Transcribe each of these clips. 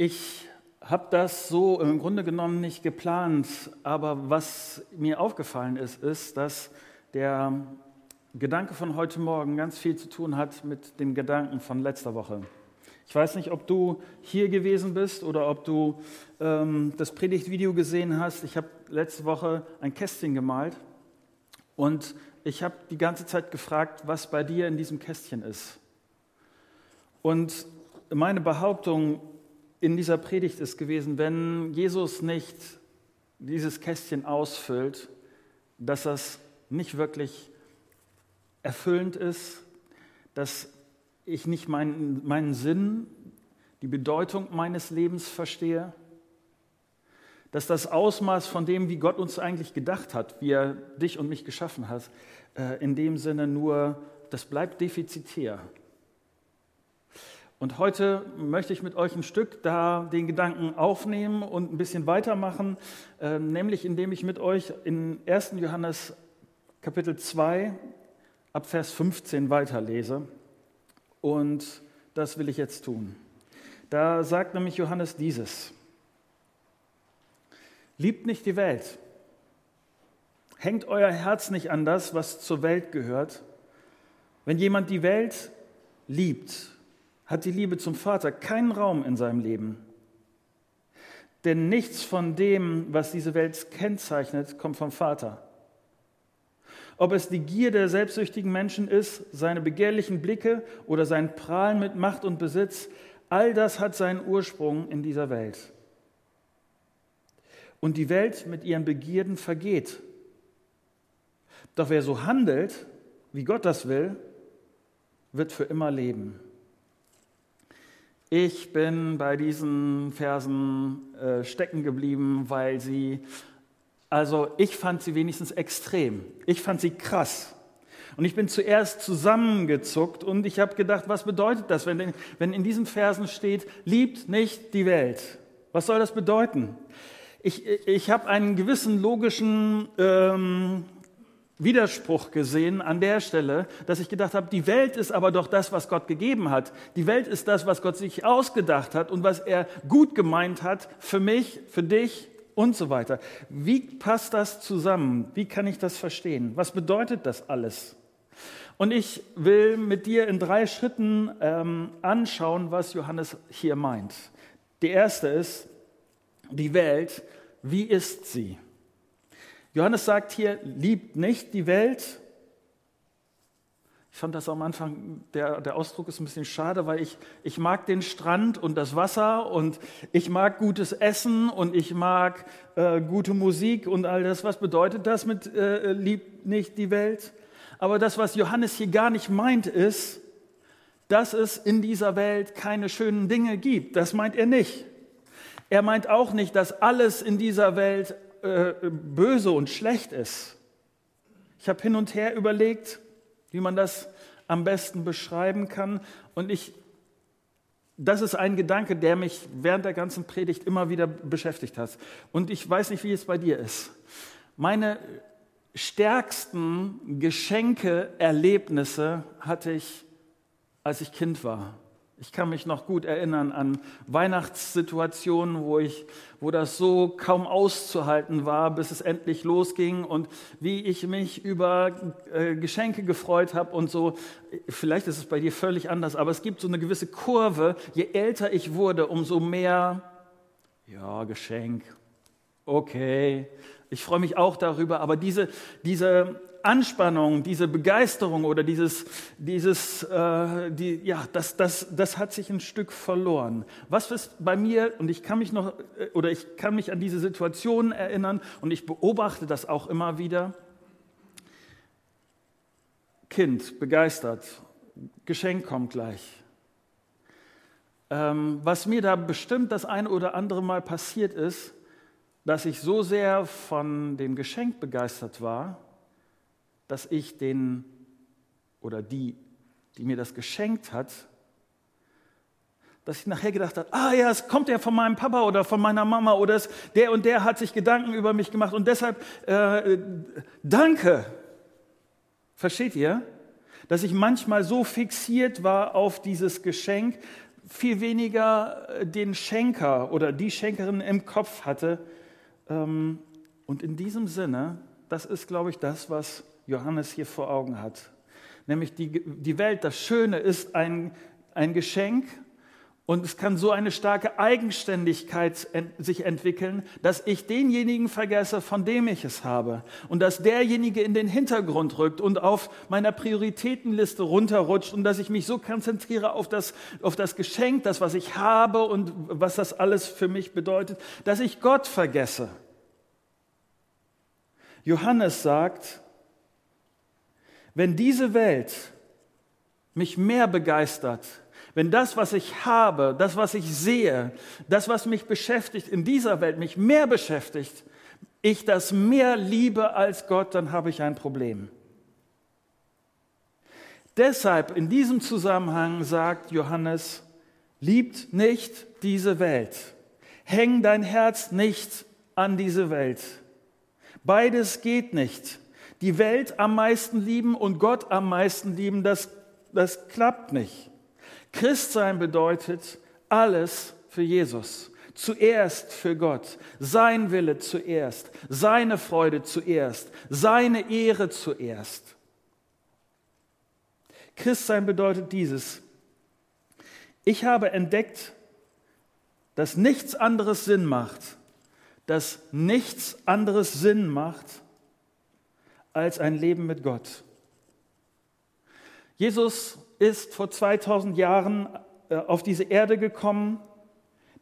Ich habe das so im Grunde genommen nicht geplant, aber was mir aufgefallen ist, ist, dass der Gedanke von heute Morgen ganz viel zu tun hat mit dem Gedanken von letzter Woche. Ich weiß nicht, ob du hier gewesen bist oder ob du ähm, das Predigtvideo gesehen hast. Ich habe letzte Woche ein Kästchen gemalt und ich habe die ganze Zeit gefragt, was bei dir in diesem Kästchen ist. Und meine Behauptung in dieser Predigt ist gewesen, wenn Jesus nicht dieses Kästchen ausfüllt, dass das nicht wirklich erfüllend ist, dass ich nicht meinen, meinen Sinn, die Bedeutung meines Lebens verstehe, dass das Ausmaß von dem, wie Gott uns eigentlich gedacht hat, wie er dich und mich geschaffen hat, äh, in dem Sinne nur, das bleibt defizitär. Und heute möchte ich mit euch ein Stück da den Gedanken aufnehmen und ein bisschen weitermachen, äh, nämlich indem ich mit euch in 1. Johannes Kapitel 2 ab Vers 15 weiterlese. Und das will ich jetzt tun. Da sagt nämlich Johannes dieses. Liebt nicht die Welt. Hängt euer Herz nicht an das, was zur Welt gehört. Wenn jemand die Welt liebt, hat die Liebe zum Vater keinen Raum in seinem Leben. Denn nichts von dem, was diese Welt kennzeichnet, kommt vom Vater. Ob es die Gier der selbstsüchtigen Menschen ist, seine begehrlichen Blicke oder sein Prahlen mit Macht und Besitz, all das hat seinen Ursprung in dieser Welt. Und die Welt mit ihren Begierden vergeht. Doch wer so handelt, wie Gott das will, wird für immer leben. Ich bin bei diesen Versen äh, stecken geblieben, weil sie, also ich fand sie wenigstens extrem. Ich fand sie krass. Und ich bin zuerst zusammengezuckt und ich habe gedacht, was bedeutet das, wenn, wenn in diesen Versen steht, liebt nicht die Welt? Was soll das bedeuten? Ich, ich habe einen gewissen logischen ähm, Widerspruch gesehen an der Stelle, dass ich gedacht habe, die Welt ist aber doch das, was Gott gegeben hat. Die Welt ist das, was Gott sich ausgedacht hat und was er gut gemeint hat für mich, für dich und so weiter. Wie passt das zusammen? Wie kann ich das verstehen? Was bedeutet das alles? Und ich will mit dir in drei Schritten ähm, anschauen, was Johannes hier meint. Die erste ist, die Welt, wie ist sie? Johannes sagt hier, liebt nicht die Welt. Ich fand das am Anfang, der, der Ausdruck ist ein bisschen schade, weil ich, ich mag den Strand und das Wasser und ich mag gutes Essen und ich mag äh, gute Musik und all das. Was bedeutet das mit äh, liebt nicht die Welt? Aber das, was Johannes hier gar nicht meint, ist, dass es in dieser Welt keine schönen Dinge gibt. Das meint er nicht. Er meint auch nicht, dass alles in dieser Welt äh, böse und schlecht ist. Ich habe hin und her überlegt, wie man das am besten beschreiben kann. Und ich, das ist ein Gedanke, der mich während der ganzen Predigt immer wieder beschäftigt hat. Und ich weiß nicht, wie es bei dir ist. Meine stärksten Geschenke, Erlebnisse hatte ich, als ich Kind war. Ich kann mich noch gut erinnern an Weihnachtssituationen, wo, ich, wo das so kaum auszuhalten war, bis es endlich losging und wie ich mich über äh, Geschenke gefreut habe und so. Vielleicht ist es bei dir völlig anders, aber es gibt so eine gewisse Kurve. Je älter ich wurde, umso mehr, ja, Geschenk, okay, ich freue mich auch darüber, aber diese, diese Anspannung, diese Begeisterung oder dieses, dieses äh, die, ja, das, das, das hat sich ein Stück verloren. Was ist bei mir, und ich kann mich noch, äh, oder ich kann mich an diese Situation erinnern und ich beobachte das auch immer wieder. Kind, begeistert, Geschenk kommt gleich. Ähm, was mir da bestimmt das eine oder andere Mal passiert ist, dass ich so sehr von dem Geschenk begeistert war, dass ich den oder die, die mir das geschenkt hat, dass ich nachher gedacht habe, ah ja, es kommt ja von meinem Papa oder von meiner Mama oder es, der und der hat sich Gedanken über mich gemacht und deshalb äh, danke. Versteht ihr? Dass ich manchmal so fixiert war auf dieses Geschenk, viel weniger äh, den Schenker oder die Schenkerin im Kopf hatte. Ähm, und in diesem Sinne, das ist, glaube ich, das, was Johannes hier vor Augen hat. Nämlich die, die Welt, das Schöne ist ein, ein Geschenk und es kann so eine starke Eigenständigkeit sich entwickeln, dass ich denjenigen vergesse, von dem ich es habe. Und dass derjenige in den Hintergrund rückt und auf meiner Prioritätenliste runterrutscht und dass ich mich so konzentriere auf das, auf das Geschenk, das, was ich habe und was das alles für mich bedeutet, dass ich Gott vergesse. Johannes sagt, wenn diese Welt mich mehr begeistert, wenn das, was ich habe, das, was ich sehe, das, was mich beschäftigt in dieser Welt, mich mehr beschäftigt, ich das mehr liebe als Gott, dann habe ich ein Problem. Deshalb in diesem Zusammenhang sagt Johannes, liebt nicht diese Welt. Häng dein Herz nicht an diese Welt. Beides geht nicht. Die Welt am meisten lieben und Gott am meisten lieben, das, das klappt nicht. Christsein bedeutet alles für Jesus. Zuerst für Gott, sein Wille zuerst, seine Freude zuerst, seine Ehre zuerst. Christsein bedeutet dieses. Ich habe entdeckt, dass nichts anderes Sinn macht, dass nichts anderes Sinn macht als ein Leben mit Gott. Jesus ist vor 2000 Jahren äh, auf diese Erde gekommen.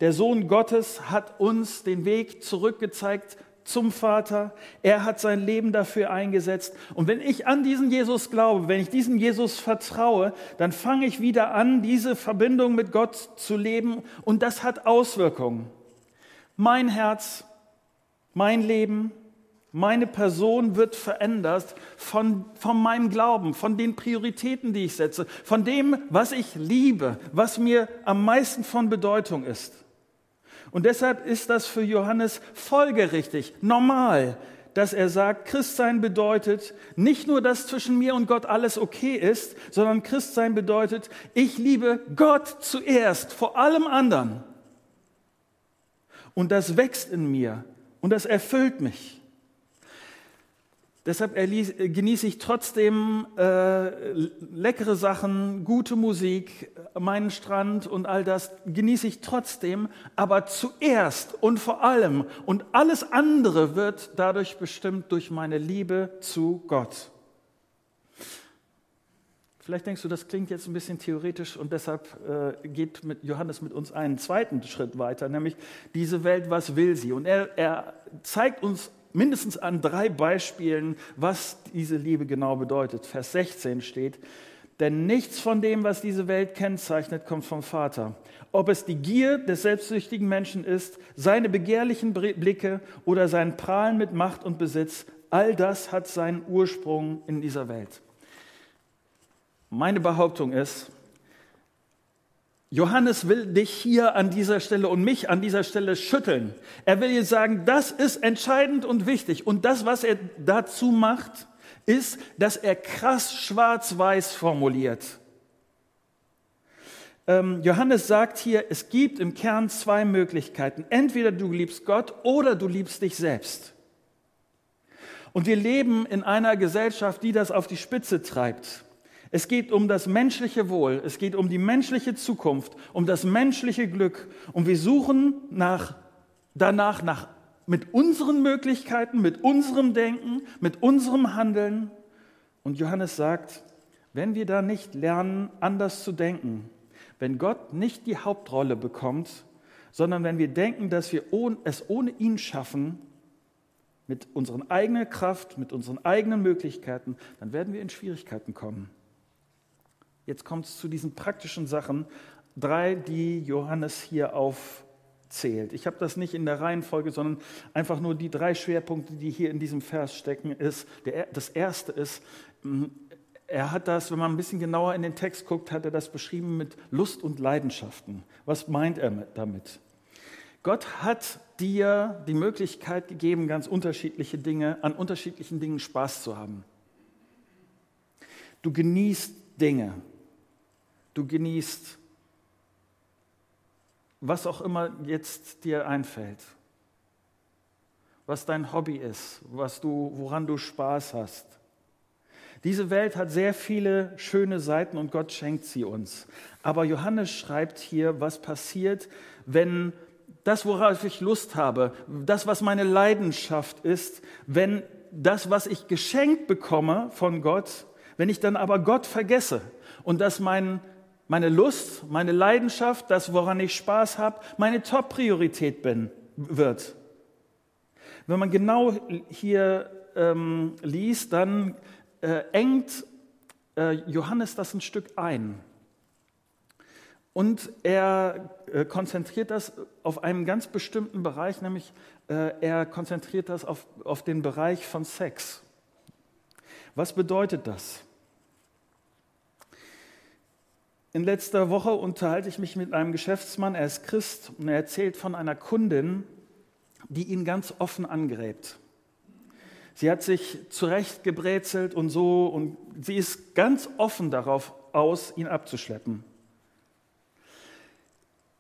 Der Sohn Gottes hat uns den Weg zurückgezeigt zum Vater. Er hat sein Leben dafür eingesetzt. Und wenn ich an diesen Jesus glaube, wenn ich diesem Jesus vertraue, dann fange ich wieder an, diese Verbindung mit Gott zu leben. Und das hat Auswirkungen. Mein Herz, mein Leben, meine Person wird verändert von, von meinem Glauben, von den Prioritäten, die ich setze, von dem, was ich liebe, was mir am meisten von Bedeutung ist. Und deshalb ist das für Johannes folgerichtig, normal, dass er sagt, Christsein bedeutet nicht nur, dass zwischen mir und Gott alles okay ist, sondern Christsein bedeutet, ich liebe Gott zuerst, vor allem anderen. Und das wächst in mir und das erfüllt mich. Deshalb genieße ich trotzdem äh, leckere Sachen, gute Musik, meinen Strand und all das genieße ich trotzdem, aber zuerst und vor allem und alles andere wird dadurch bestimmt durch meine Liebe zu Gott. Vielleicht denkst du, das klingt jetzt ein bisschen theoretisch und deshalb äh, geht mit Johannes mit uns einen zweiten Schritt weiter, nämlich diese Welt, was will sie? Und er, er zeigt uns mindestens an drei Beispielen, was diese Liebe genau bedeutet. Vers 16 steht, denn nichts von dem, was diese Welt kennzeichnet, kommt vom Vater. Ob es die Gier des selbstsüchtigen Menschen ist, seine begehrlichen Blicke oder sein Prahlen mit Macht und Besitz, all das hat seinen Ursprung in dieser Welt. Meine Behauptung ist, Johannes will dich hier an dieser Stelle und mich an dieser Stelle schütteln. Er will dir sagen, das ist entscheidend und wichtig. Und das, was er dazu macht, ist, dass er krass schwarz-weiß formuliert. Ähm, Johannes sagt hier, es gibt im Kern zwei Möglichkeiten. Entweder du liebst Gott oder du liebst dich selbst. Und wir leben in einer Gesellschaft, die das auf die Spitze treibt. Es geht um das menschliche Wohl, es geht um die menschliche Zukunft, um das menschliche Glück. Und wir suchen nach, danach nach, mit unseren Möglichkeiten, mit unserem Denken, mit unserem Handeln. Und Johannes sagt, wenn wir da nicht lernen, anders zu denken, wenn Gott nicht die Hauptrolle bekommt, sondern wenn wir denken, dass wir es ohne ihn schaffen, mit unserer eigenen Kraft, mit unseren eigenen Möglichkeiten, dann werden wir in Schwierigkeiten kommen. Jetzt kommt es zu diesen praktischen Sachen, drei, die Johannes hier aufzählt. Ich habe das nicht in der Reihenfolge, sondern einfach nur die drei Schwerpunkte, die hier in diesem Vers stecken. Ist, der, das erste ist, hm, er hat das, wenn man ein bisschen genauer in den Text guckt, hat er das beschrieben mit Lust und Leidenschaften. Was meint er damit? Gott hat dir die Möglichkeit gegeben, ganz unterschiedliche Dinge, an unterschiedlichen Dingen Spaß zu haben. Du genießt Dinge. Du genießt was auch immer jetzt dir einfällt, was dein Hobby ist, was du, woran du Spaß hast. Diese Welt hat sehr viele schöne Seiten und Gott schenkt sie uns. Aber Johannes schreibt hier, was passiert, wenn das, worauf ich Lust habe, das, was meine Leidenschaft ist, wenn das, was ich geschenkt bekomme von Gott, wenn ich dann aber Gott vergesse und dass mein, meine Lust, meine Leidenschaft, das, woran ich Spaß habe, meine Top-Priorität wird. Wenn man genau hier ähm, liest, dann äh, engt äh, Johannes das ein Stück ein. Und er äh, konzentriert das auf einen ganz bestimmten Bereich, nämlich äh, er konzentriert das auf, auf den Bereich von Sex. Was bedeutet das? In letzter Woche unterhalte ich mich mit einem Geschäftsmann, er ist Christ, und er erzählt von einer Kundin, die ihn ganz offen angräbt. Sie hat sich zurechtgebrezelt und so, und sie ist ganz offen darauf aus, ihn abzuschleppen.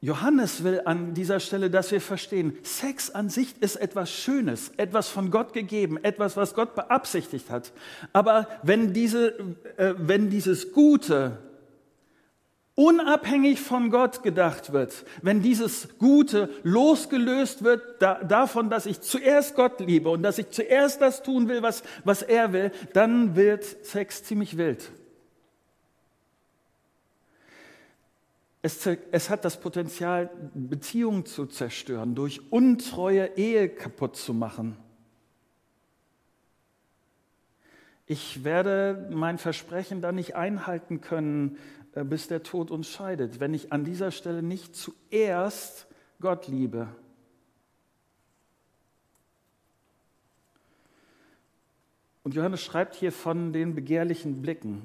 Johannes will an dieser Stelle, dass wir verstehen, Sex an sich ist etwas Schönes, etwas von Gott gegeben, etwas, was Gott beabsichtigt hat. Aber wenn, diese, äh, wenn dieses Gute unabhängig von Gott gedacht wird, wenn dieses Gute losgelöst wird da, davon, dass ich zuerst Gott liebe und dass ich zuerst das tun will, was, was er will, dann wird Sex ziemlich wild. Es, es hat das Potenzial, Beziehungen zu zerstören, durch untreue Ehe kaputt zu machen. Ich werde mein Versprechen dann nicht einhalten können, bis der Tod uns scheidet, wenn ich an dieser Stelle nicht zuerst Gott liebe. Und Johannes schreibt hier von den begehrlichen Blicken.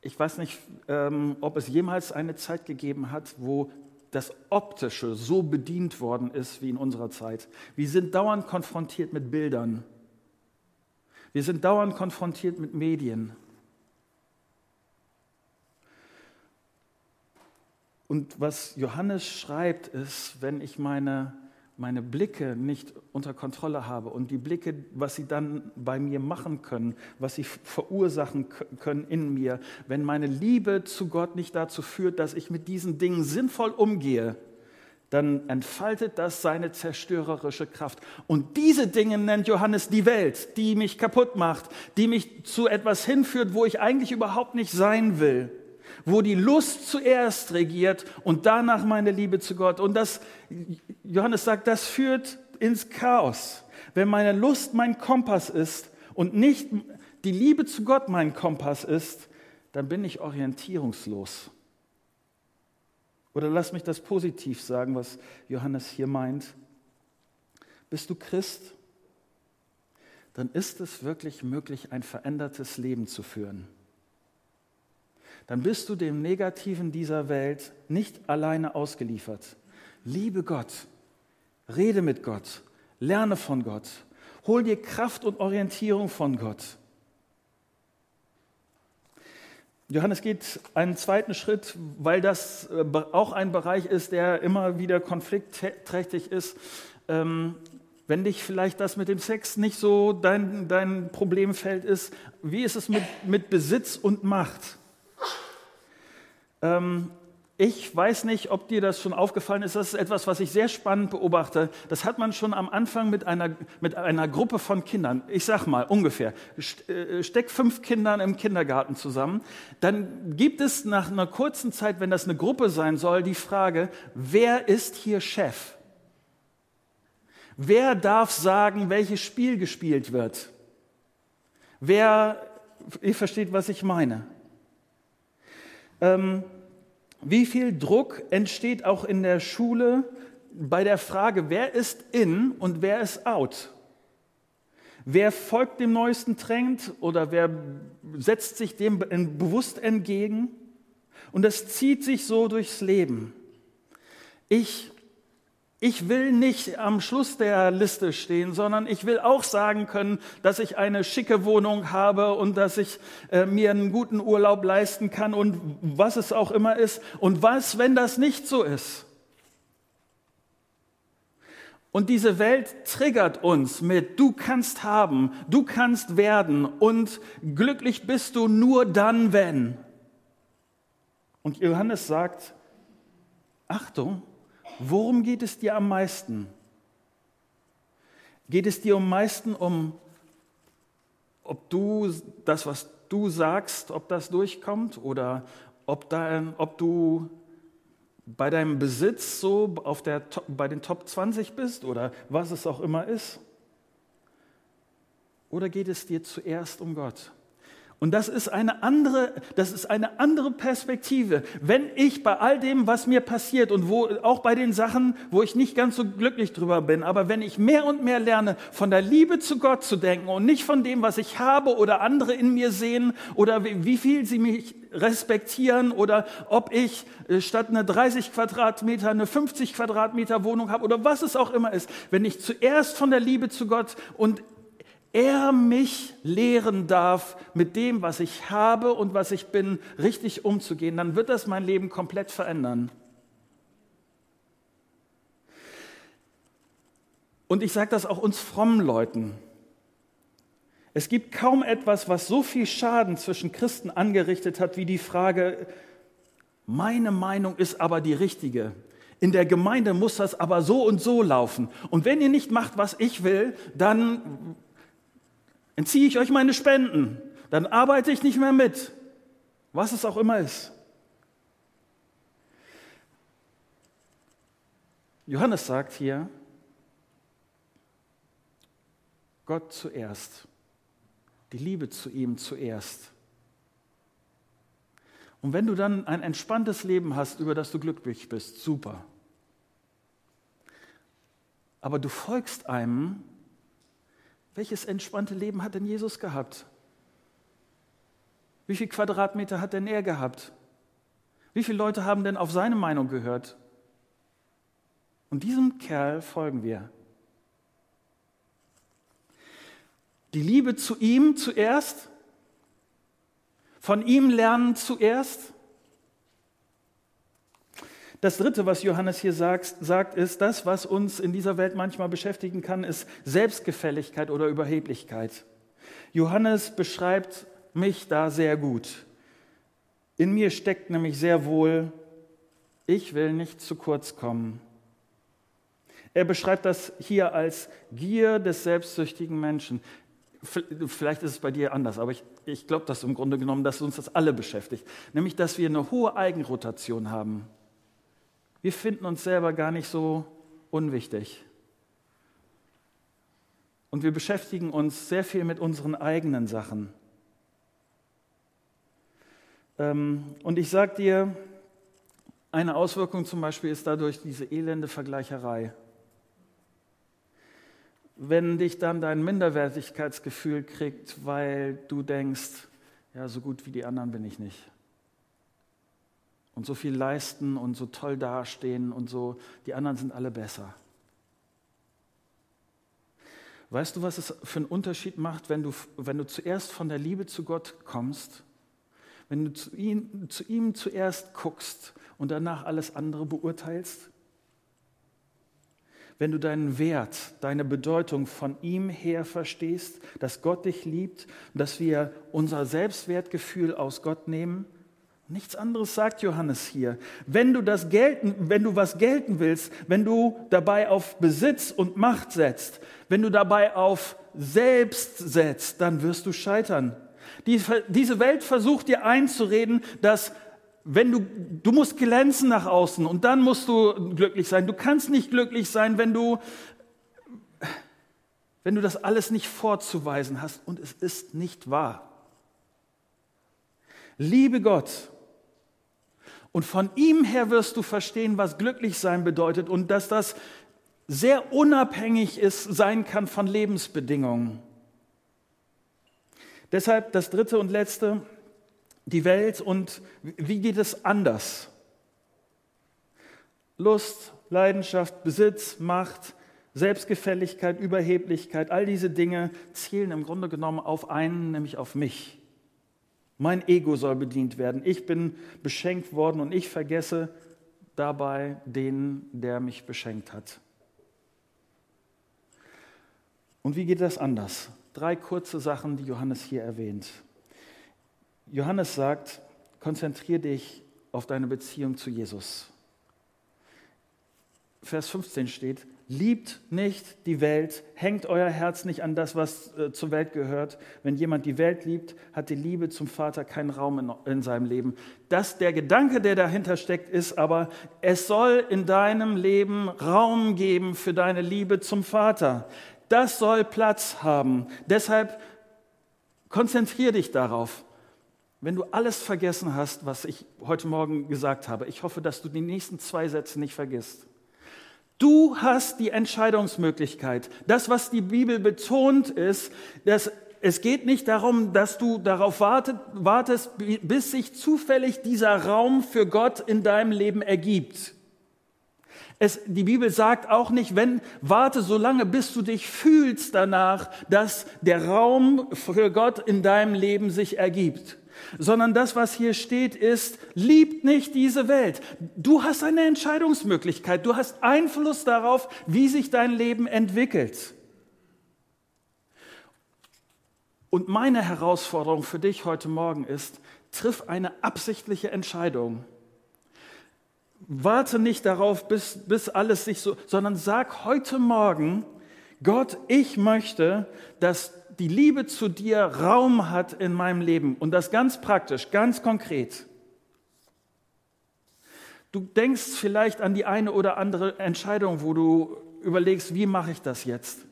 Ich weiß nicht, ähm, ob es jemals eine Zeit gegeben hat, wo das Optische so bedient worden ist wie in unserer Zeit. Wir sind dauernd konfrontiert mit Bildern. Wir sind dauernd konfrontiert mit Medien. Und was Johannes schreibt, ist, wenn ich meine meine Blicke nicht unter Kontrolle habe und die Blicke, was sie dann bei mir machen können, was sie verursachen können in mir, wenn meine Liebe zu Gott nicht dazu führt, dass ich mit diesen Dingen sinnvoll umgehe, dann entfaltet das seine zerstörerische Kraft. Und diese Dinge nennt Johannes die Welt, die mich kaputt macht, die mich zu etwas hinführt, wo ich eigentlich überhaupt nicht sein will wo die Lust zuerst regiert und danach meine Liebe zu Gott. Und das, Johannes sagt, das führt ins Chaos. Wenn meine Lust mein Kompass ist und nicht die Liebe zu Gott mein Kompass ist, dann bin ich orientierungslos. Oder lass mich das positiv sagen, was Johannes hier meint. Bist du Christ? Dann ist es wirklich möglich, ein verändertes Leben zu führen dann bist du dem Negativen dieser Welt nicht alleine ausgeliefert. Liebe Gott, rede mit Gott, lerne von Gott, hol dir Kraft und Orientierung von Gott. Johannes geht einen zweiten Schritt, weil das äh, auch ein Bereich ist, der immer wieder konfliktträchtig ist. Ähm, wenn dich vielleicht das mit dem Sex nicht so dein, dein Problemfeld ist, wie ist es mit, mit Besitz und Macht? Ähm, ich weiß nicht, ob dir das schon aufgefallen ist. Das ist etwas, was ich sehr spannend beobachte. Das hat man schon am Anfang mit einer, mit einer Gruppe von Kindern. Ich sag mal ungefähr. Äh, steck fünf Kindern im Kindergarten zusammen. Dann gibt es nach einer kurzen Zeit, wenn das eine Gruppe sein soll, die Frage, wer ist hier Chef? Wer darf sagen, welches Spiel gespielt wird? Wer, ihr versteht, was ich meine. Ähm, wie viel Druck entsteht auch in der Schule bei der Frage, wer ist in und wer ist out? Wer folgt dem neuesten Trend oder wer setzt sich dem bewusst entgegen? Und das zieht sich so durchs Leben. Ich ich will nicht am Schluss der Liste stehen, sondern ich will auch sagen können, dass ich eine schicke Wohnung habe und dass ich äh, mir einen guten Urlaub leisten kann und was es auch immer ist. Und was, wenn das nicht so ist? Und diese Welt triggert uns mit, du kannst haben, du kannst werden und glücklich bist du nur dann, wenn. Und Johannes sagt, Achtung, worum geht es dir am meisten? Geht es dir am meisten um, ob du das, was du sagst, ob das durchkommt oder ob, da, ob du bei deinem Besitz so auf der, bei den Top 20 bist oder was es auch immer ist? Oder geht es dir zuerst um Gott? Und das ist eine andere, das ist eine andere Perspektive. Wenn ich bei all dem, was mir passiert und wo, auch bei den Sachen, wo ich nicht ganz so glücklich drüber bin, aber wenn ich mehr und mehr lerne, von der Liebe zu Gott zu denken und nicht von dem, was ich habe oder andere in mir sehen oder wie viel sie mich respektieren oder ob ich äh, statt einer 30 Quadratmeter eine 50 Quadratmeter Wohnung habe oder was es auch immer ist. Wenn ich zuerst von der Liebe zu Gott und er mich lehren darf, mit dem, was ich habe und was ich bin, richtig umzugehen, dann wird das mein Leben komplett verändern. Und ich sage das auch uns frommen Leuten. Es gibt kaum etwas, was so viel Schaden zwischen Christen angerichtet hat, wie die Frage, meine Meinung ist aber die richtige. In der Gemeinde muss das aber so und so laufen. Und wenn ihr nicht macht, was ich will, dann entziehe ich euch meine Spenden, dann arbeite ich nicht mehr mit, was es auch immer ist. Johannes sagt hier, Gott zuerst, die Liebe zu ihm zuerst. Und wenn du dann ein entspanntes Leben hast, über das du glücklich bist, super. Aber du folgst einem, welches entspannte Leben hat denn Jesus gehabt? Wie viel Quadratmeter hat denn er gehabt? Wie viele Leute haben denn auf seine Meinung gehört? Und diesem Kerl folgen wir. Die Liebe zu ihm zuerst, von ihm lernen zuerst das Dritte, was Johannes hier sagt, sagt, ist, das, was uns in dieser Welt manchmal beschäftigen kann, ist Selbstgefälligkeit oder Überheblichkeit. Johannes beschreibt mich da sehr gut. In mir steckt nämlich sehr wohl, ich will nicht zu kurz kommen. Er beschreibt das hier als Gier des selbstsüchtigen Menschen. Vielleicht ist es bei dir anders, aber ich, ich glaube, dass im Grunde genommen, dass uns das alle beschäftigt. Nämlich, dass wir eine hohe Eigenrotation haben wir finden uns selber gar nicht so unwichtig. Und wir beschäftigen uns sehr viel mit unseren eigenen Sachen. Ähm, und ich sage dir, eine Auswirkung zum Beispiel ist dadurch diese elende Vergleicherei. Wenn dich dann dein Minderwertigkeitsgefühl kriegt, weil du denkst, ja, so gut wie die anderen bin ich nicht und so viel leisten und so toll dastehen und so, die anderen sind alle besser. Weißt du, was es für einen Unterschied macht, wenn du, wenn du zuerst von der Liebe zu Gott kommst, wenn du zu ihm, zu ihm zuerst guckst und danach alles andere beurteilst? Wenn du deinen Wert, deine Bedeutung von ihm her verstehst, dass Gott dich liebt, dass wir unser Selbstwertgefühl aus Gott nehmen Nichts anderes sagt Johannes hier. Wenn du, das gelten, wenn du was gelten willst, wenn du dabei auf Besitz und Macht setzt, wenn du dabei auf Selbst setzt, dann wirst du scheitern. Die, diese Welt versucht dir einzureden, dass wenn du, du musst glänzen nach außen und dann musst du glücklich sein. Du kannst nicht glücklich sein, wenn du, wenn du das alles nicht vorzuweisen hast und es ist nicht wahr. Liebe Gott und von ihm her wirst du verstehen, was glücklich sein bedeutet und dass das sehr unabhängig ist, sein kann von Lebensbedingungen. Deshalb das dritte und letzte, die Welt und wie geht es anders? Lust, Leidenschaft, Besitz, Macht, Selbstgefälligkeit, Überheblichkeit, all diese Dinge zielen im Grunde genommen auf einen, nämlich auf mich. Mein Ego soll bedient werden. Ich bin beschenkt worden und ich vergesse dabei den, der mich beschenkt hat. Und wie geht das anders? Drei kurze Sachen, die Johannes hier erwähnt. Johannes sagt, konzentriere dich auf deine Beziehung zu Jesus. Vers 15 steht, liebt nicht die Welt, hängt euer Herz nicht an das, was äh, zur Welt gehört. Wenn jemand die Welt liebt, hat die Liebe zum Vater keinen Raum in, in seinem Leben. Das, der Gedanke, der dahinter steckt, ist aber, es soll in deinem Leben Raum geben für deine Liebe zum Vater. Das soll Platz haben. Deshalb konzentriere dich darauf. Wenn du alles vergessen hast, was ich heute Morgen gesagt habe, ich hoffe, dass du die nächsten zwei Sätze nicht vergisst. Du hast die Entscheidungsmöglichkeit. Das, was die Bibel betont, ist, dass es geht nicht darum, dass du darauf wartest, bis sich zufällig dieser Raum für Gott in deinem Leben ergibt. Es, die Bibel sagt auch nicht, wenn, warte so lange, bis du dich fühlst danach, dass der Raum für Gott in deinem Leben sich ergibt sondern das, was hier steht, ist, liebt nicht diese Welt. Du hast eine Entscheidungsmöglichkeit, du hast Einfluss darauf, wie sich dein Leben entwickelt. Und meine Herausforderung für dich heute Morgen ist, triff eine absichtliche Entscheidung. Warte nicht darauf, bis, bis alles sich so, sondern sag heute Morgen, Gott, ich möchte, dass die Liebe zu dir Raum hat in meinem Leben und das ganz praktisch, ganz konkret. Du denkst vielleicht an die eine oder andere Entscheidung, wo du überlegst, wie mache ich das jetzt?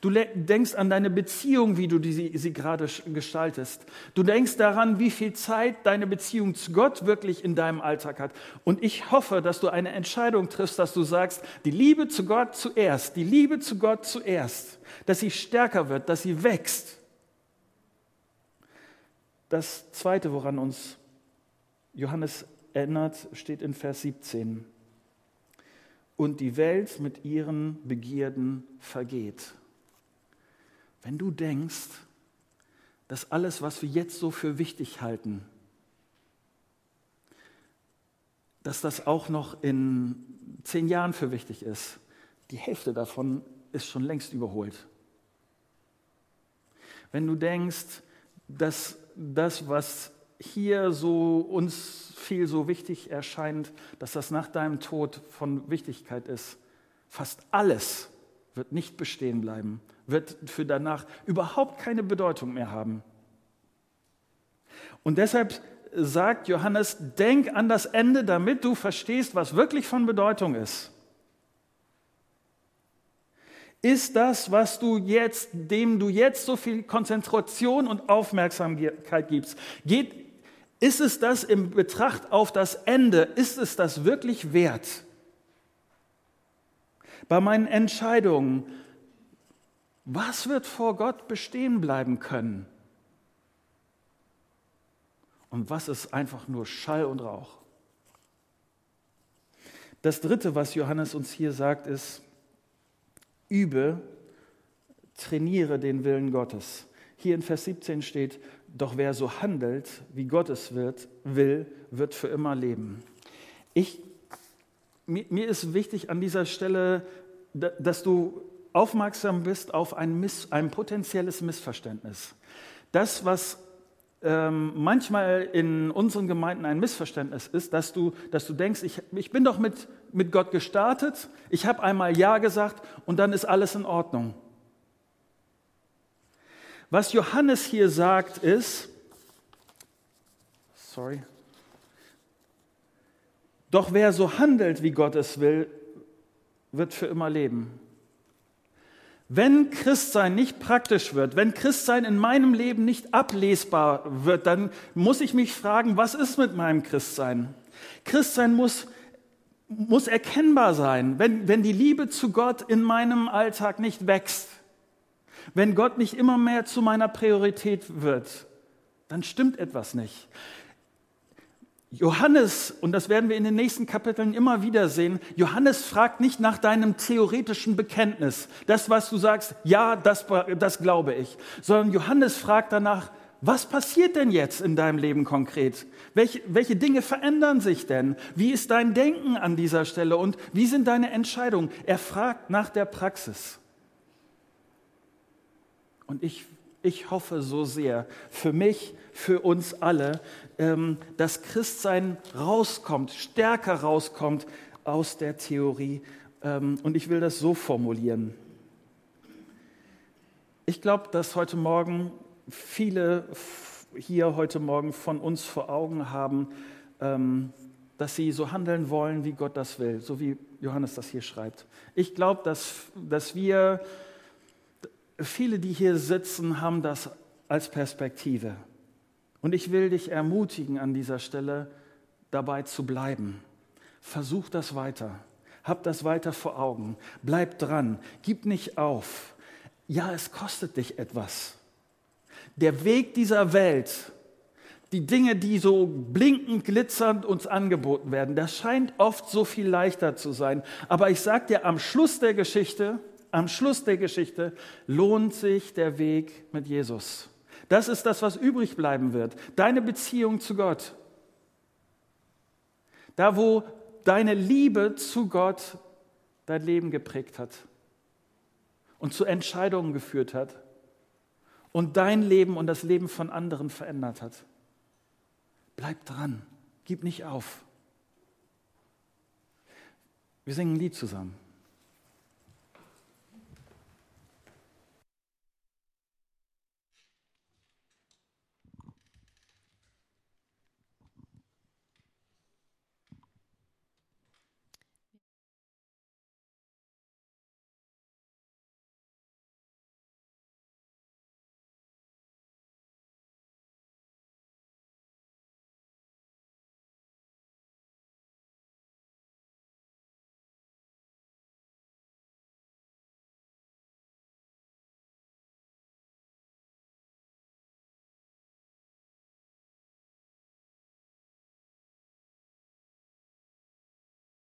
Du denkst an deine Beziehung, wie du sie, sie gerade gestaltest. Du denkst daran, wie viel Zeit deine Beziehung zu Gott wirklich in deinem Alltag hat. Und ich hoffe, dass du eine Entscheidung triffst, dass du sagst, die Liebe zu Gott zuerst, die Liebe zu Gott zuerst, dass sie stärker wird, dass sie wächst. Das Zweite, woran uns Johannes erinnert, steht in Vers 17. Und die Welt mit ihren Begierden vergeht. Wenn du denkst, dass alles, was wir jetzt so für wichtig halten, dass das auch noch in zehn Jahren für wichtig ist, die Hälfte davon ist schon längst überholt. Wenn du denkst, dass das, was hier so uns viel so wichtig erscheint, dass das nach deinem Tod von Wichtigkeit ist, fast alles wird nicht bestehen bleiben, wird für danach überhaupt keine Bedeutung mehr haben. Und deshalb sagt Johannes, denk an das Ende, damit du verstehst, was wirklich von Bedeutung ist. Ist das, was du jetzt, dem du jetzt so viel Konzentration und Aufmerksamkeit gibst, geht, ist es das im Betracht auf das Ende, ist es das wirklich wert? Bei meinen Entscheidungen, was wird vor Gott bestehen bleiben können? Und was ist einfach nur Schall und Rauch? Das Dritte, was Johannes uns hier sagt, ist, übe, trainiere den Willen Gottes. Hier in Vers 17 steht, doch wer so handelt, wie Gott es wird, will, wird für immer leben. Ich, mir, mir ist wichtig an dieser Stelle, dass du aufmerksam bist auf ein, Miss, ein potenzielles Missverständnis. Das, was ähm, manchmal in unseren Gemeinden ein Missverständnis ist, dass du, dass du denkst, ich, ich bin doch mit, mit Gott gestartet, ich habe einmal Ja gesagt und dann ist alles in Ordnung. Was Johannes hier sagt ist, sorry, doch wer so handelt, wie Gott es will, wird für immer leben. Wenn Christsein nicht praktisch wird, wenn Christsein in meinem Leben nicht ablesbar wird, dann muss ich mich fragen, was ist mit meinem Christsein? Christsein muss, muss erkennbar sein, wenn, wenn die Liebe zu Gott in meinem Alltag nicht wächst, wenn Gott nicht immer mehr zu meiner Priorität wird, dann stimmt etwas nicht. Johannes, und das werden wir in den nächsten Kapiteln immer wieder sehen, Johannes fragt nicht nach deinem theoretischen Bekenntnis, das, was du sagst, ja, das, das glaube ich, sondern Johannes fragt danach, was passiert denn jetzt in deinem Leben konkret? Welche, welche Dinge verändern sich denn? Wie ist dein Denken an dieser Stelle und wie sind deine Entscheidungen? Er fragt nach der Praxis. Und ich, ich hoffe so sehr für mich, für uns alle, ähm, dass Christsein rauskommt, stärker rauskommt aus der Theorie. Ähm, und ich will das so formulieren. Ich glaube, dass heute Morgen viele hier heute Morgen von uns vor Augen haben, ähm, dass sie so handeln wollen, wie Gott das will, so wie Johannes das hier schreibt. Ich glaube, dass, dass wir, viele, die hier sitzen, haben das als Perspektive. Und ich will dich ermutigen an dieser Stelle, dabei zu bleiben. Versuch das weiter. Hab das weiter vor Augen. Bleib dran. Gib nicht auf. Ja, es kostet dich etwas. Der Weg dieser Welt, die Dinge, die so blinkend, glitzernd uns angeboten werden, das scheint oft so viel leichter zu sein. Aber ich sage dir, am Schluss der Geschichte, am Schluss der Geschichte lohnt sich der Weg mit Jesus. Das ist das, was übrig bleiben wird. Deine Beziehung zu Gott. Da, wo deine Liebe zu Gott dein Leben geprägt hat und zu Entscheidungen geführt hat und dein Leben und das Leben von anderen verändert hat. Bleib dran, gib nicht auf. Wir singen ein Lied zusammen.